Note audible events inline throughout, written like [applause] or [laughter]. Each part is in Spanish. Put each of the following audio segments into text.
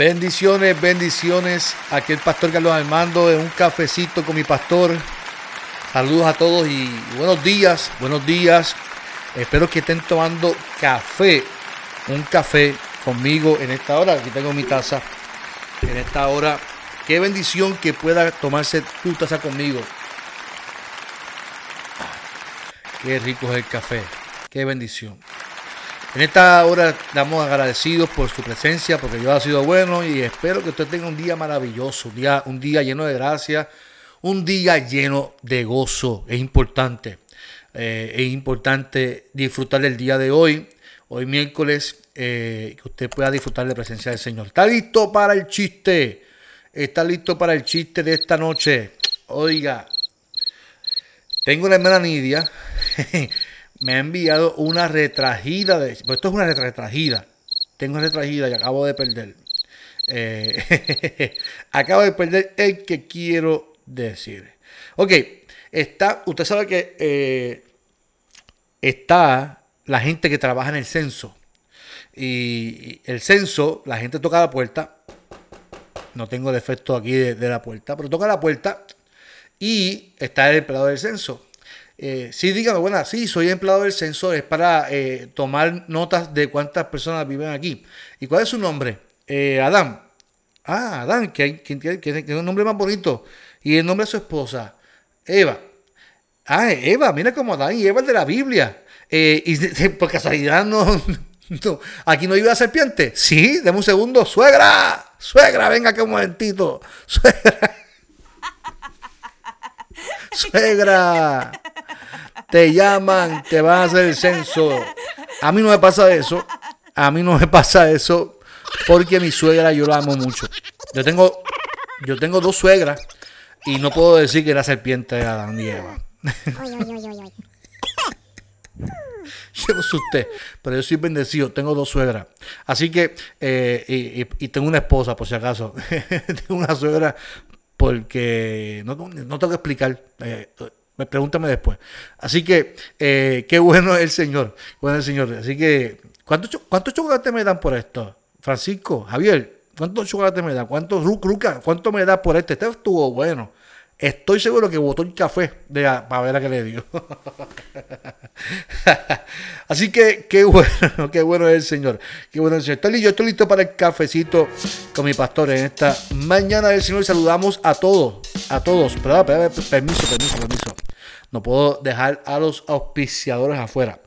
Bendiciones, bendiciones. Aquí el pastor Carlos Armando en un cafecito con mi pastor. Saludos a todos y buenos días, buenos días. Espero que estén tomando café, un café conmigo en esta hora. Aquí tengo mi taza. En esta hora, qué bendición que pueda tomarse tu taza conmigo. Qué rico es el café. Qué bendición. En esta hora estamos agradecidos por su presencia, porque Dios ha sido bueno y espero que usted tenga un día maravilloso, un día, un día lleno de gracia, un día lleno de gozo. Es importante, eh, es importante disfrutar del día de hoy, hoy miércoles, eh, que usted pueda disfrutar de la presencia del Señor. ¿Está listo para el chiste? ¿Está listo para el chiste de esta noche? Oiga, tengo la hermana Nidia. [laughs] me ha enviado una retragida de. Pues esto es una retragida. Tengo retragida y acabo de perder. Eh, [laughs] acabo de perder el que quiero decir. Ok, está. Usted sabe que eh, está la gente que trabaja en el censo. Y el censo, la gente toca la puerta. No tengo el efecto aquí de, de la puerta, pero toca la puerta y está el empleado del censo eh, sí, dígame, bueno, sí, soy empleado del censo, es para eh, tomar notas de cuántas personas viven aquí. ¿Y cuál es su nombre? Eh, Adán. Ah, Adán, que, que, es un nombre más bonito. Y el nombre de su esposa, Eva. Ah, Eva, mira como Adán y Eva de la Biblia. Eh, y [laughs] por casualidad no, [laughs] aquí no iba a serpiente. Sí, deme un segundo. Suegra, suegra, venga que un momentito. [laughs] Suegra. Suegra te llaman, te van a hacer el censo. A mí no me pasa eso. A mí no me pasa eso porque mi suegra yo la amo mucho. Yo tengo, yo tengo dos suegras y no puedo decir que la serpiente de Adán y Eva. [laughs] yo sé usted, pero yo soy bendecido, tengo dos suegras. Así que, eh, y, tengo una esposa, por si acaso. [laughs] tengo una suegra porque no, no tengo que explicar. Eh, Pregúntame después. Así que, eh, qué bueno es el Señor. Bueno el Señor. Así que, ¿cuántos cuánto chocolates me dan por esto? Francisco, Javier, ¿cuántos chocolates me dan? ¿Cuántos Ruca? ¿Cuánto me da por este? Este estuvo bueno. Estoy seguro que votó el café de para ver a qué le dio. [laughs] Así que qué bueno, qué bueno es el Señor. Qué bueno es el Señor. Estoy, yo estoy listo para el cafecito con mi pastor en esta mañana del Señor. Saludamos a todos, a todos. Pero, permiso, permiso, permiso. No puedo dejar a los auspiciadores afuera.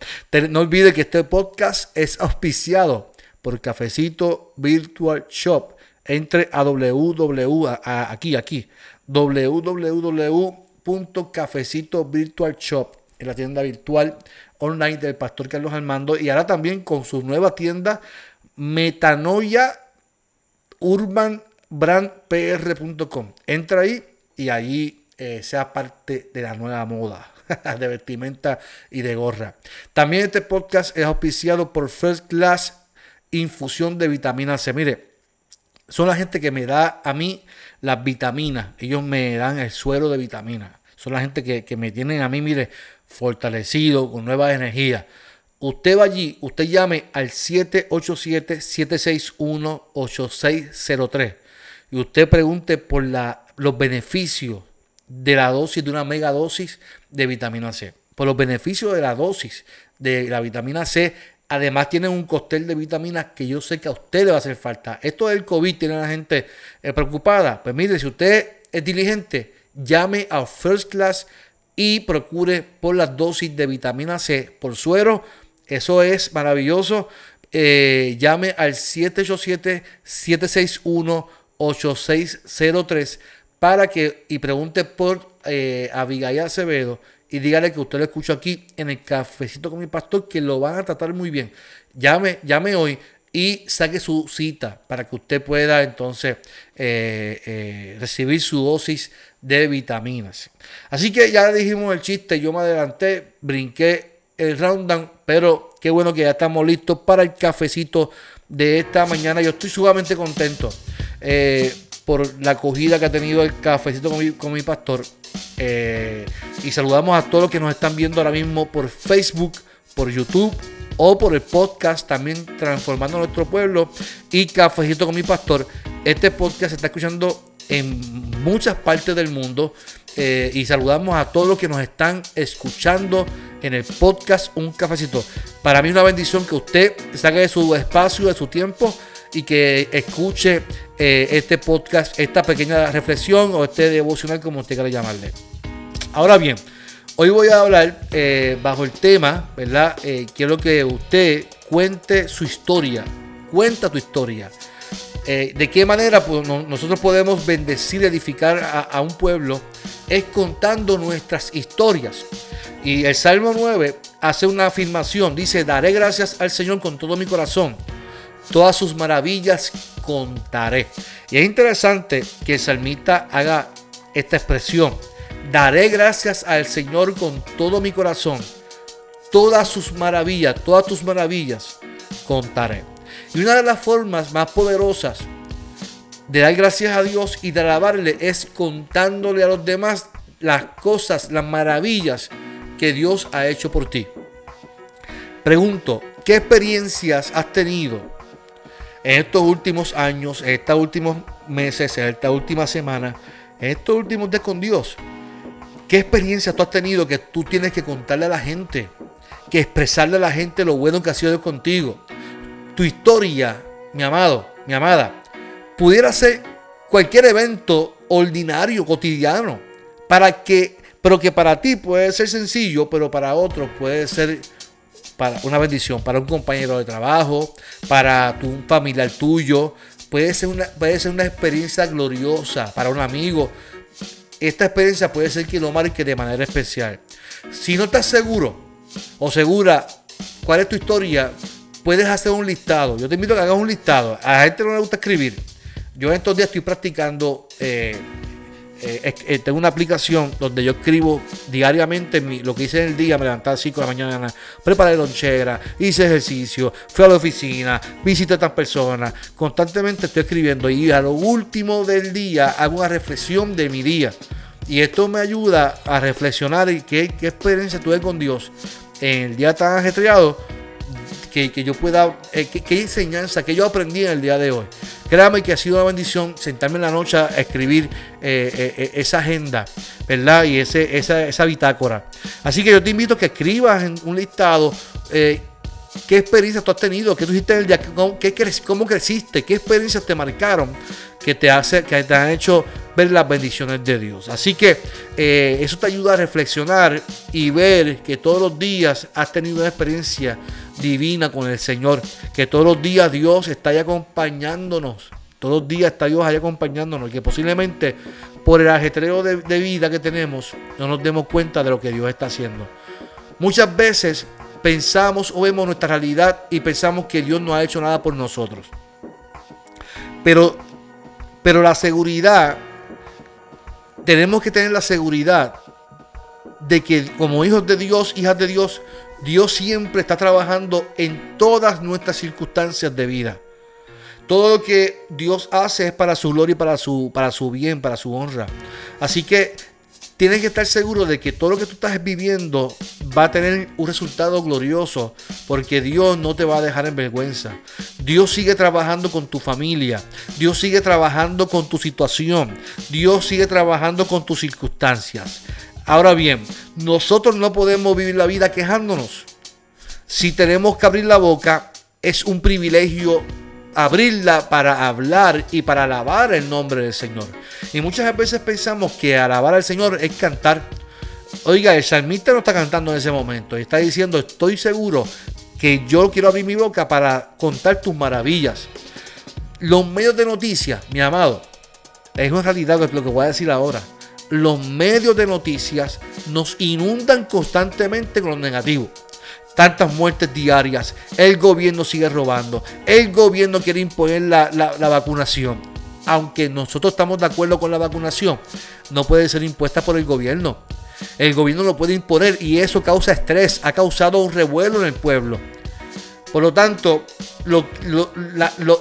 No olvide que este podcast es auspiciado por Cafecito Virtual Shop. Entre a www, aquí, aquí, www.cafecito Virtual Shop, en la tienda virtual online del Pastor Carlos Armando. Y ahora también con su nueva tienda Metanoia Urban Entra ahí y ahí eh, sea parte de la nueva moda [laughs] de vestimenta y de gorra. También este podcast es auspiciado por First Class Infusión de Vitamina C. Mire, son la gente que me da a mí las vitaminas. Ellos me dan el suero de vitaminas. Son la gente que, que me tienen a mí, mire, fortalecido, con nueva energía. Usted va allí, usted llame al 787-761-8603 y usted pregunte por la, los beneficios de la dosis, de una mega dosis de vitamina C. Por los beneficios de la dosis de la vitamina C, además tienen un cóctel de vitaminas que yo sé que a usted le va a hacer falta. Esto del COVID tiene a la gente eh, preocupada. Pues mire, si usted es diligente, llame a First Class y procure por la dosis de vitamina C por suero. Eso es maravilloso. Eh, llame al 787-761-8603 para que y pregunte por eh, Abigail Acevedo y dígale que usted lo escucha aquí en el cafecito con mi pastor, que lo van a tratar muy bien. Llame, llame hoy y saque su cita para que usted pueda entonces eh, eh, recibir su dosis de vitaminas. Así que ya dijimos el chiste, yo me adelanté, brinqué el rundown, pero qué bueno que ya estamos listos para el cafecito de esta mañana. Yo estoy sumamente contento por la acogida que ha tenido el cafecito con mi, pastor. y saludamos a todos los que nos están viendo ahora mismo por Facebook, por YouTube o por el podcast también Transformando Nuestro Pueblo y Cafecito con mi Pastor. Este podcast se está escuchando en muchas partes del mundo eh, y saludamos a todos los que nos están escuchando en el podcast Un Cafecito. Para mí es una bendición que usted saque de su espacio, de su tiempo y que escuche eh, este podcast, esta pequeña reflexión o este devocional como usted quiera llamarle. Ahora bien, Hoy voy a hablar eh, bajo el tema, ¿verdad? Eh, quiero que usted cuente su historia, cuenta tu historia. ¿De qué manera nosotros podemos bendecir, edificar a, un pueblo? Es contando nuestras historias. Y el Salmo 9 hace una afirmación, dice, daré gracias al Señor con todo mi corazón, todas sus maravillas contaré. Y es interesante que el salmista haga esta expresión Daré gracias al Señor con todo mi corazón. Todas sus maravillas, todas tus maravillas contaré. Y una de las formas más poderosas de dar gracias a Dios y de alabarle es contándole a los demás las cosas, las maravillas que Dios ha hecho por ti. Pregunto, ¿qué experiencias has tenido en estos últimos años, en estos últimos meses, en esta última semana, en estos últimos días con Dios? ¿Qué experiencia tú has tenido que tú tienes que contarle a la gente? Que expresarle a la gente lo bueno que ha sido contigo. Tu historia, mi amado, mi amada, pudiera ser cualquier evento ordinario, cotidiano, para que, pero que para ti puede ser sencillo, pero para otros puede ser para una bendición, para un compañero de trabajo, para un familiar tuyo, puede ser, una, puede ser una experiencia gloriosa para un amigo, esta experiencia puede ser que lo marque de manera especial. Si no estás seguro o segura cuál es tu historia, puedes hacer un listado. Yo te invito a que hagas un listado. A la gente no le gusta escribir. Yo en estos días estoy practicando, eh, eh, eh, tengo una aplicación donde yo escribo diariamente lo que hice en el día, me levanté a las 5 de la mañana, preparé lonchera, hice ejercicio, fui a la oficina, visité a estas personas, constantemente estoy escribiendo y a lo último del día hago una reflexión de mi día. Y esto me ayuda a reflexionar y qué, experiencia tuve con Dios en el día tan ajetreado que, yo pueda, eh, qué, enseñanza que yo aprendí en el día de hoy. Créame que ha sido una bendición sentarme en la noche a escribir eh, eh, esa agenda, ¿verdad? Y ese, esa, esa bitácora. Así que yo te invito a que escribas en un listado qué experiencias tú has tenido, qué tú hiciste en el día, cómo, cómo creciste, qué experiencias te marcaron que te, hace, que te han hecho ver las bendiciones de Dios. Así que eh, eso te ayuda a reflexionar y ver que todos los días has tenido una experiencia divina con el Señor, que todos los días Dios está ahí acompañándonos, todos los días está Dios ahí acompañándonos, y que posiblemente por el ajetreo de, vida que tenemos no nos demos cuenta de lo que Dios está haciendo. Muchas veces pensamos o vemos nuestra realidad y pensamos que Dios no ha hecho nada por nosotros. Pero pero la seguridad, tenemos que tener la seguridad de que como hijos de Dios, hijas de Dios, Dios siempre está trabajando en todas nuestras circunstancias de vida. Todo lo que Dios hace es para su gloria y para su, para su bien, para su honra. Así que tienes que estar seguro de que todo lo que tú estás viviendo va a tener un resultado glorioso, porque Dios no te va a dejar en vergüenza. Dios sigue trabajando con tu familia, Dios sigue trabajando con tu situación, Dios sigue trabajando con tus circunstancias. Ahora bien, nosotros no podemos vivir la vida quejándonos. Si tenemos que abrir la boca, es un privilegio abrirla para hablar y para alabar el nombre del Señor. Y muchas veces pensamos que alabar al Señor es cantar. Oiga, el salmista no está cantando en ese momento. Está diciendo, estoy seguro que yo quiero abrir mi boca para contar tus maravillas. Los medios de noticias, mi amado, es una realidad lo que voy a decir ahora. Los medios de noticias nos inundan constantemente con lo negativo. tantas muertes diarias. El gobierno sigue robando. El gobierno quiere imponer la, la, vacunación. Aunque nosotros estamos de acuerdo con la vacunación, no puede ser impuesta por el gobierno. El gobierno lo puede imponer y eso causa estrés, ha causado un revuelo en el pueblo. Por lo tanto, lo,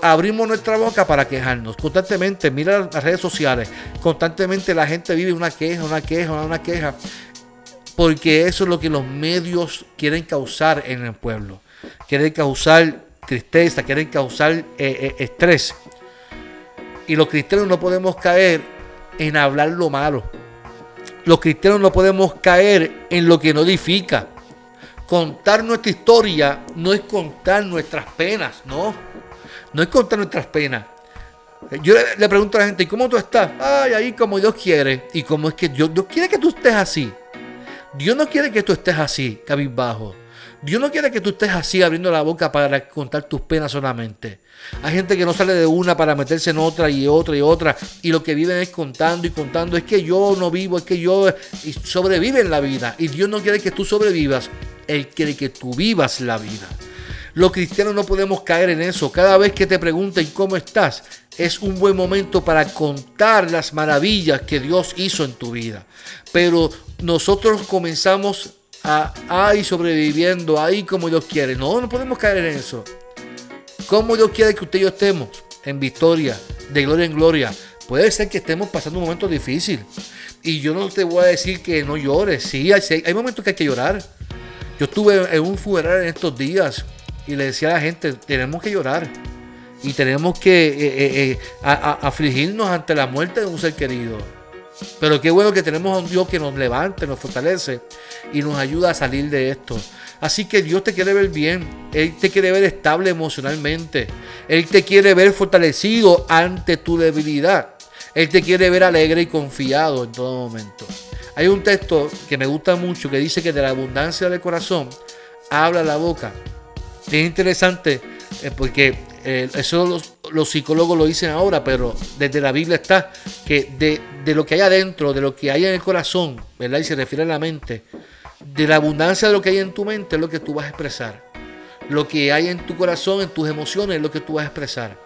abrimos nuestra boca para quejarnos constantemente. Mira las redes sociales, constantemente la gente vive una queja, una queja, una queja, porque eso es lo que los medios quieren causar en el pueblo. Quieren causar tristeza, quieren causar eh, eh, estrés. Y los cristianos no podemos caer en hablar lo malo. Los cristianos no podemos caer en lo que no edifica. Contar nuestra historia no es contar nuestras penas, no. No es contar nuestras penas. Yo le, pregunto a la gente, ¿y cómo tú estás? Ay, ahí como Dios quiere. ¿Y cómo es que Dios, Dios quiere que tú estés así? Dios no quiere que tú estés así, cabizbajo. Dios no quiere que tú estés así abriendo la boca para contar tus penas solamente. Hay gente que no sale de una para meterse en otra y otra y otra. Y lo que viven es contando y contando. Es que yo no vivo, es que yo y sobrevive en la vida. Y Dios no quiere que tú sobrevivas. Él quiere que tú vivas la vida. Los cristianos no podemos caer en eso. Cada vez que te pregunten cómo estás, es un buen momento para contar las maravillas que Dios hizo en tu vida. Pero nosotros comenzamos a, ahí sobreviviendo, ahí como Dios quiere. No, no podemos caer en eso. Como Dios quiere que usted y yo estemos en victoria, de gloria en gloria. Puede ser que estemos pasando un momento difícil. Y yo no te voy a decir que no llores. Sí, hay, hay momentos que hay que llorar. Yo estuve en un funeral en estos días y le decía a la gente, tenemos que llorar y tenemos que eh, eh, eh, afligirnos ante la muerte de un ser querido. Pero qué bueno que tenemos a un Dios que nos levante, nos fortalece y nos ayuda a salir de esto. Así que Dios te quiere ver bien, Él te quiere ver estable emocionalmente, Él te quiere ver fortalecido ante tu debilidad, Él te quiere ver alegre y confiado en todo momento. Hay un texto que me gusta mucho que dice que de la abundancia del corazón habla la boca. Es interesante porque eh, eso los, psicólogos lo dicen ahora, pero desde la Biblia está que de, lo que hay adentro, de lo que hay en el corazón, ¿verdad? Y se refiere a la mente, de la abundancia de lo que hay en tu mente es lo que tú vas a expresar. Lo que hay en tu corazón, en tus emociones, es lo que tú vas a expresar.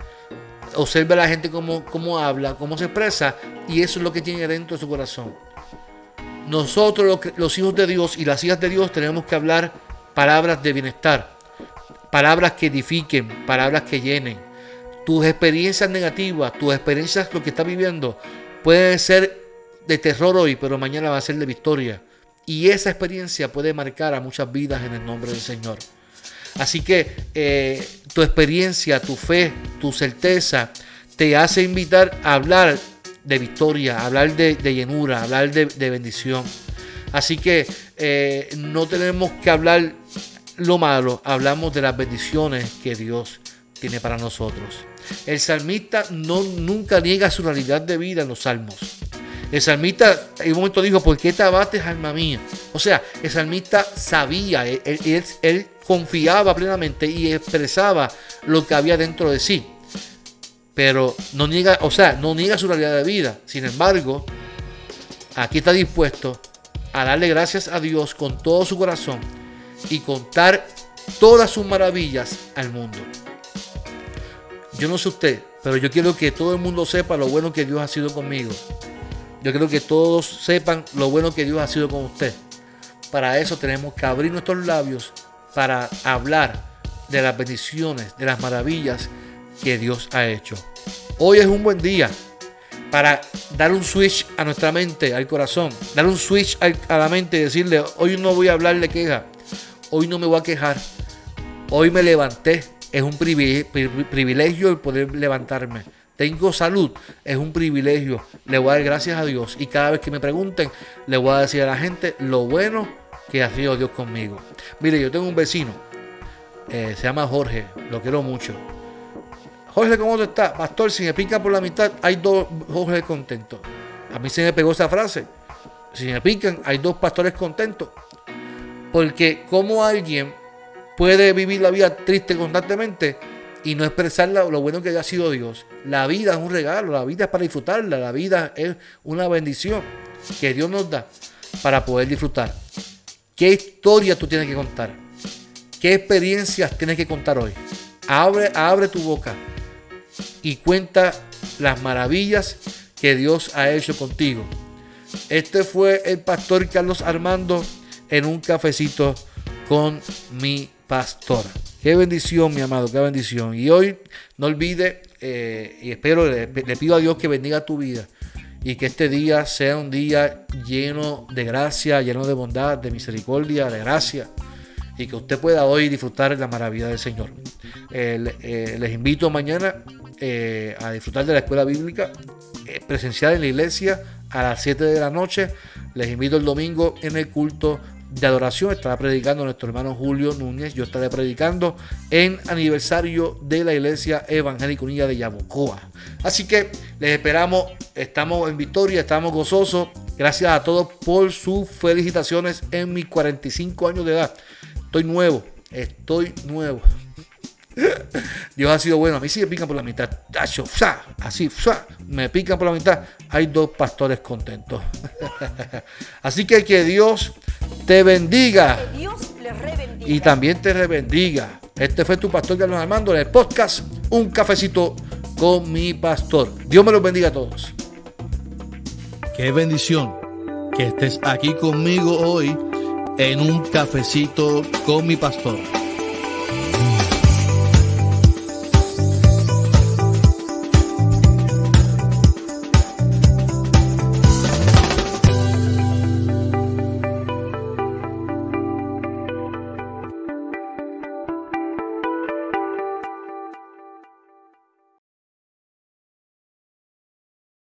Observa a la gente cómo, cómo habla, cómo se expresa, y eso es lo que tiene dentro de su corazón. Nosotros, los hijos de Dios y las hijas de Dios, tenemos que hablar palabras de bienestar palabras que edifiquen, palabras que llenen. Tus experiencias negativas, tus experiencias, lo que estás viviendo, pueden ser de terror hoy, pero mañana va a ser de victoria. Y esa experiencia puede marcar a muchas vidas en el nombre del Señor. Así que eh, tu experiencia, tu fe, tu certeza, te hace invitar a hablar de victoria, hablar de, llenura, hablar de, bendición. Así que eh, no tenemos que hablar lo malo, hablamos de las bendiciones que Dios tiene para nosotros. El salmista no, nunca niega su realidad de vida en los salmos. El salmista en un momento dijo, ¿por qué te abates, alma mía? O sea, el salmista sabía, él, confiaba plenamente y expresaba lo que había dentro de sí. Pero no niega, o sea, no niega su realidad de vida. Sin embargo, aquí está dispuesto a darle gracias a Dios con todo su corazón y contar todas sus maravillas al mundo. Yo no sé usted, pero yo quiero que todo el mundo sepa lo bueno que Dios ha sido conmigo. Yo quiero que todos sepan lo bueno que Dios ha sido con usted. Para eso tenemos que abrir nuestros labios para hablar de las bendiciones, de las maravillas que Dios ha hecho. Hoy es un buen día para dar un switch a nuestra mente, al corazón, dar un switch a la mente y decirle, hoy no voy a hablar de queja, Hoy no me voy a quejar. Hoy me levanté. Es un privilegio el poder levantarme. Tengo salud. Es un privilegio. Le voy a dar gracias a Dios. Y cada vez que me pregunten, le voy a decir a la gente lo bueno que ha sido Dios conmigo. Mire, yo tengo un vecino. Eh, se llama Jorge. Lo quiero mucho. Jorge, ¿cómo estás? Pastor, si me pica por la mitad, hay dos Jorge contentos. A mí se me pegó esa frase. Si me pican, hay dos pastores contentos. Porque como alguien puede vivir la vida triste constantemente y no expresar lo bueno que haya sido Dios. La vida es un regalo, la vida es para disfrutarla, la vida es una bendición que Dios nos da para poder disfrutar. ¿Qué historia tú tienes que contar? ¿Qué experiencias tienes que contar hoy? Abre, abre tu boca y cuenta las maravillas que Dios ha hecho contigo. Este fue el pastor Carlos Armando en un cafecito con mi pastora. Qué bendición, mi amado, qué bendición. Y hoy no olvide, eh, y espero, le, pido a Dios que bendiga tu vida y que este día sea un día lleno de gracia, lleno de bondad, de misericordia, de gracia y que usted pueda hoy disfrutar la maravilla del Señor. Eh, eh, les invito mañana eh, a disfrutar de la escuela bíblica presencial en la iglesia a las 7 de la noche. Les invito el domingo en el culto de adoración. Estará predicando nuestro hermano Julio Núñez. Yo estaré predicando en aniversario de la Iglesia Evangélica Unida de Yabucoa. Así que les esperamos. Estamos en victoria, estamos gozosos. Gracias a todos por sus felicitaciones en mis 45 años de edad. Estoy nuevo, estoy nuevo. Dios ha sido bueno. A mí sí me pican por la mitad. Así, me pican por la mitad. Hay dos pastores contentos. [laughs] Así que que Dios te bendiga. Y también te rebendiga. Este fue tu pastor Carlos Armando en el podcast Un cafecito con mi pastor. Dios me los bendiga a todos. Qué bendición que estés aquí conmigo hoy en un cafecito con mi pastor.